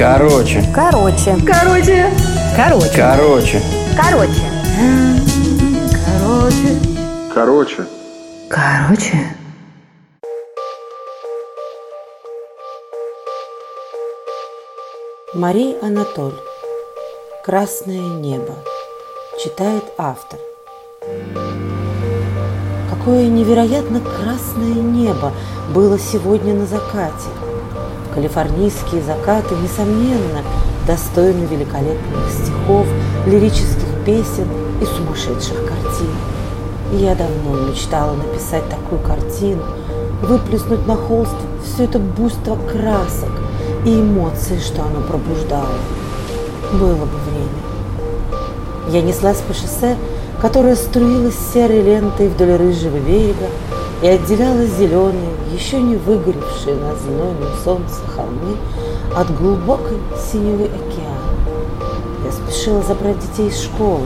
Короче. Короче. Короче. Короче. Короче. Короче. Короче. Короче. Короче. Мария Анатоль. Красное небо. Читает автор. Какое невероятно красное небо было сегодня на закате. Калифорнийские закаты, несомненно, достойны великолепных стихов, лирических песен и сумасшедших картин. И я давно мечтала написать такую картину, выплеснуть на холст все это буйство красок и эмоции, что оно пробуждало. Было бы время. Я неслась по шоссе, которое струилось серой лентой вдоль рыжего берега и отделяла зеленые, еще не выгоревшие на знойном солнце холмы от глубокой синевы океана. Я спешила забрать детей из школы.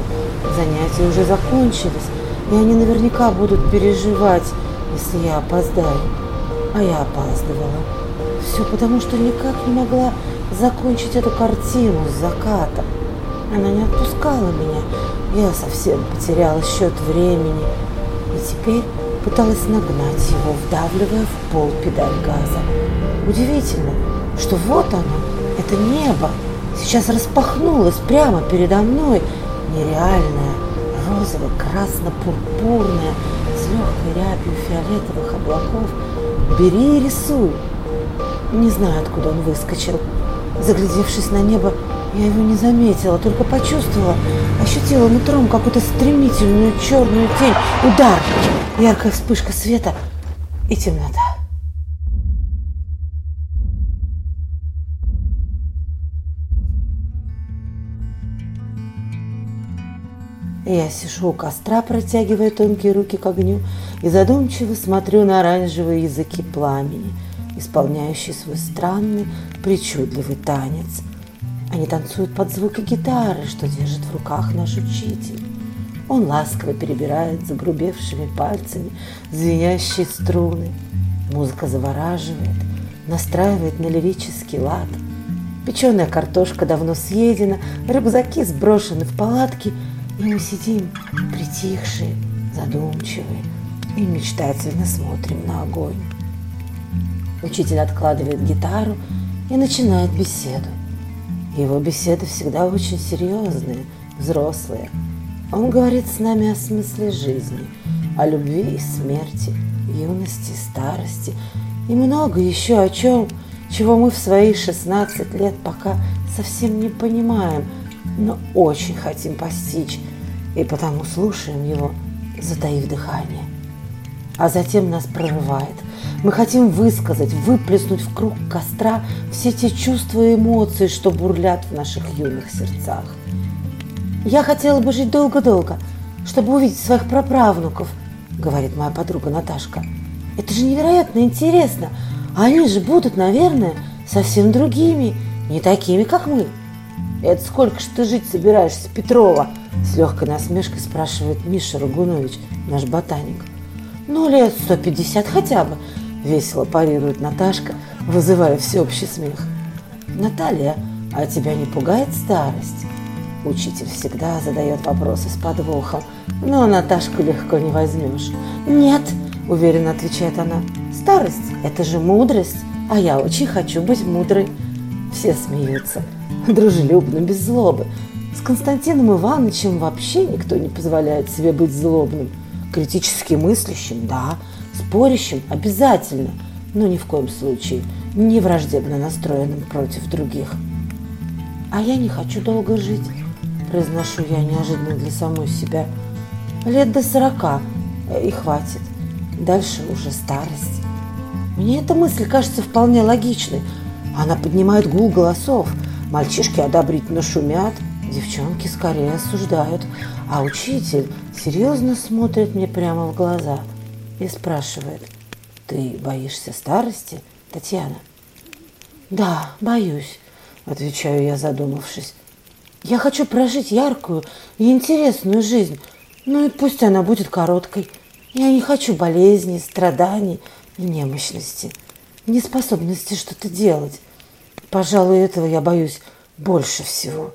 Занятия уже закончились, и они наверняка будут переживать, если я опоздаю. А я опаздывала. Все потому, что никак не могла закончить эту картину с закатом. Она не отпускала меня. Я совсем потеряла счет времени. И теперь пыталась нагнать его, вдавливая в пол педаль газа. Удивительно, что вот оно, это небо, сейчас распахнулось прямо передо мной, нереальное, розово-красно-пурпурное, с легкой рябью фиолетовых облаков. Бери и рисуй. Не знаю, откуда он выскочил. Заглядевшись на небо, я его не заметила, только почувствовала, ощутила нутром какую-то стремительную черную тень. Удар! Яркая вспышка света и темнота. Я сижу у костра, протягивая тонкие руки к огню и задумчиво смотрю на оранжевые языки пламени, исполняющие свой странный, причудливый танец. Они танцуют под звуки гитары, что держит в руках наш учитель. Он ласково перебирает загрубевшими пальцами звенящие струны. Музыка завораживает, настраивает на лирический лад. Печеная картошка давно съедена, рюкзаки сброшены в палатки – и мы сидим притихшие, задумчивые и мечтательно смотрим на огонь. Учитель откладывает гитару и начинает беседу. Его беседы всегда очень серьезные, взрослые. Он говорит с нами о смысле жизни, о любви и смерти, юности, старости и много еще о чем, чего мы в свои 16 лет пока совсем не понимаем – но очень хотим постичь, и потому слушаем его, затаив дыхание. А затем нас прорывает. Мы хотим высказать, выплеснуть в круг костра все те чувства и эмоции, что бурлят в наших юных сердцах. «Я хотела бы жить долго-долго, чтобы увидеть своих праправнуков», говорит моя подруга Наташка. «Это же невероятно интересно. Они же будут, наверное, совсем другими, не такими, как мы». «Это сколько ж ты жить собираешься, Петрова?» С легкой насмешкой спрашивает Миша Рагунович, наш ботаник. «Ну, лет 150 хотя бы», – весело парирует Наташка, вызывая всеобщий смех. «Наталья, а тебя не пугает старость?» Учитель всегда задает вопросы с подвохом, но Наташку легко не возьмешь. «Нет», – уверенно отвечает она, – «старость – это же мудрость, а я очень хочу быть мудрой». Все смеются дружелюбно, без злобы. С Константином Ивановичем вообще никто не позволяет себе быть злобным. Критически мыслящим – да, спорящим – обязательно, но ни в коем случае не враждебно настроенным против других. «А я не хочу долго жить», – произношу я неожиданно для самой себя. «Лет до сорока, и хватит. Дальше уже старость». Мне эта мысль кажется вполне логичной. Она поднимает гул голосов – Мальчишки одобрительно шумят, девчонки скорее осуждают, а учитель серьезно смотрит мне прямо в глаза и спрашивает, «Ты боишься старости, Татьяна?» «Да, боюсь», – отвечаю я, задумавшись. «Я хочу прожить яркую и интересную жизнь, ну и пусть она будет короткой. Я не хочу болезней, страданий и немощности, неспособности что-то делать. Пожалуй, этого я боюсь больше всего.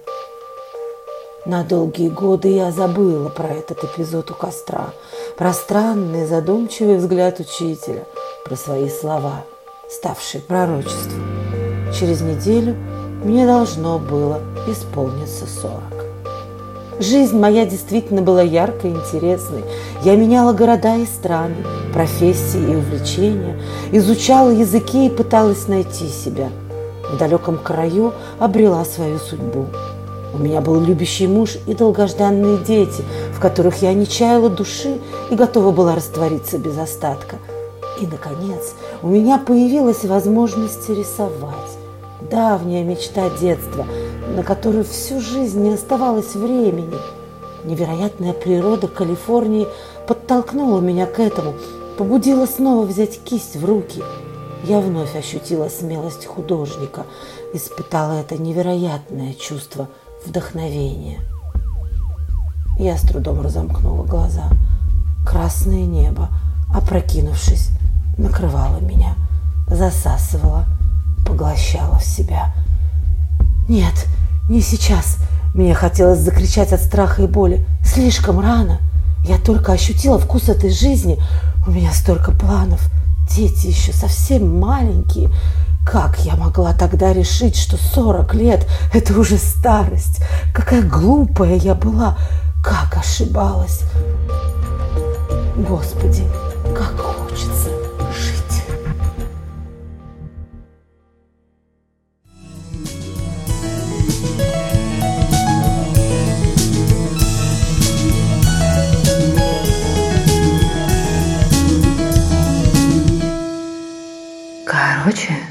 На долгие годы я забыла про этот эпизод у костра, про странный задумчивый взгляд учителя, про свои слова, ставшие пророчеством. Через неделю мне должно было исполниться сорок. Жизнь моя действительно была яркой и интересной. Я меняла города и страны, профессии и увлечения, изучала языки и пыталась найти себя. В далеком краю обрела свою судьбу. У меня был любящий муж и долгожданные дети, в которых я не чаяла души и готова была раствориться без остатка. И, наконец, у меня появилась возможность рисовать. Давняя мечта детства – на которую всю жизнь не оставалось времени. Невероятная природа Калифорнии подтолкнула меня к этому, побудила снова взять кисть в руки. Я вновь ощутила смелость художника, испытала это невероятное чувство вдохновения. Я с трудом разомкнула глаза. Красное небо, опрокинувшись, накрывало меня, засасывало, поглощало в себя. Нет, не сейчас. Мне хотелось закричать от страха и боли. Слишком рано. Я только ощутила вкус этой жизни. У меня столько планов. Дети еще совсем маленькие. Как я могла тогда решить, что 40 лет – это уже старость? Какая глупая я была! Как ошибалась! Господи, как хочется жить! Короче,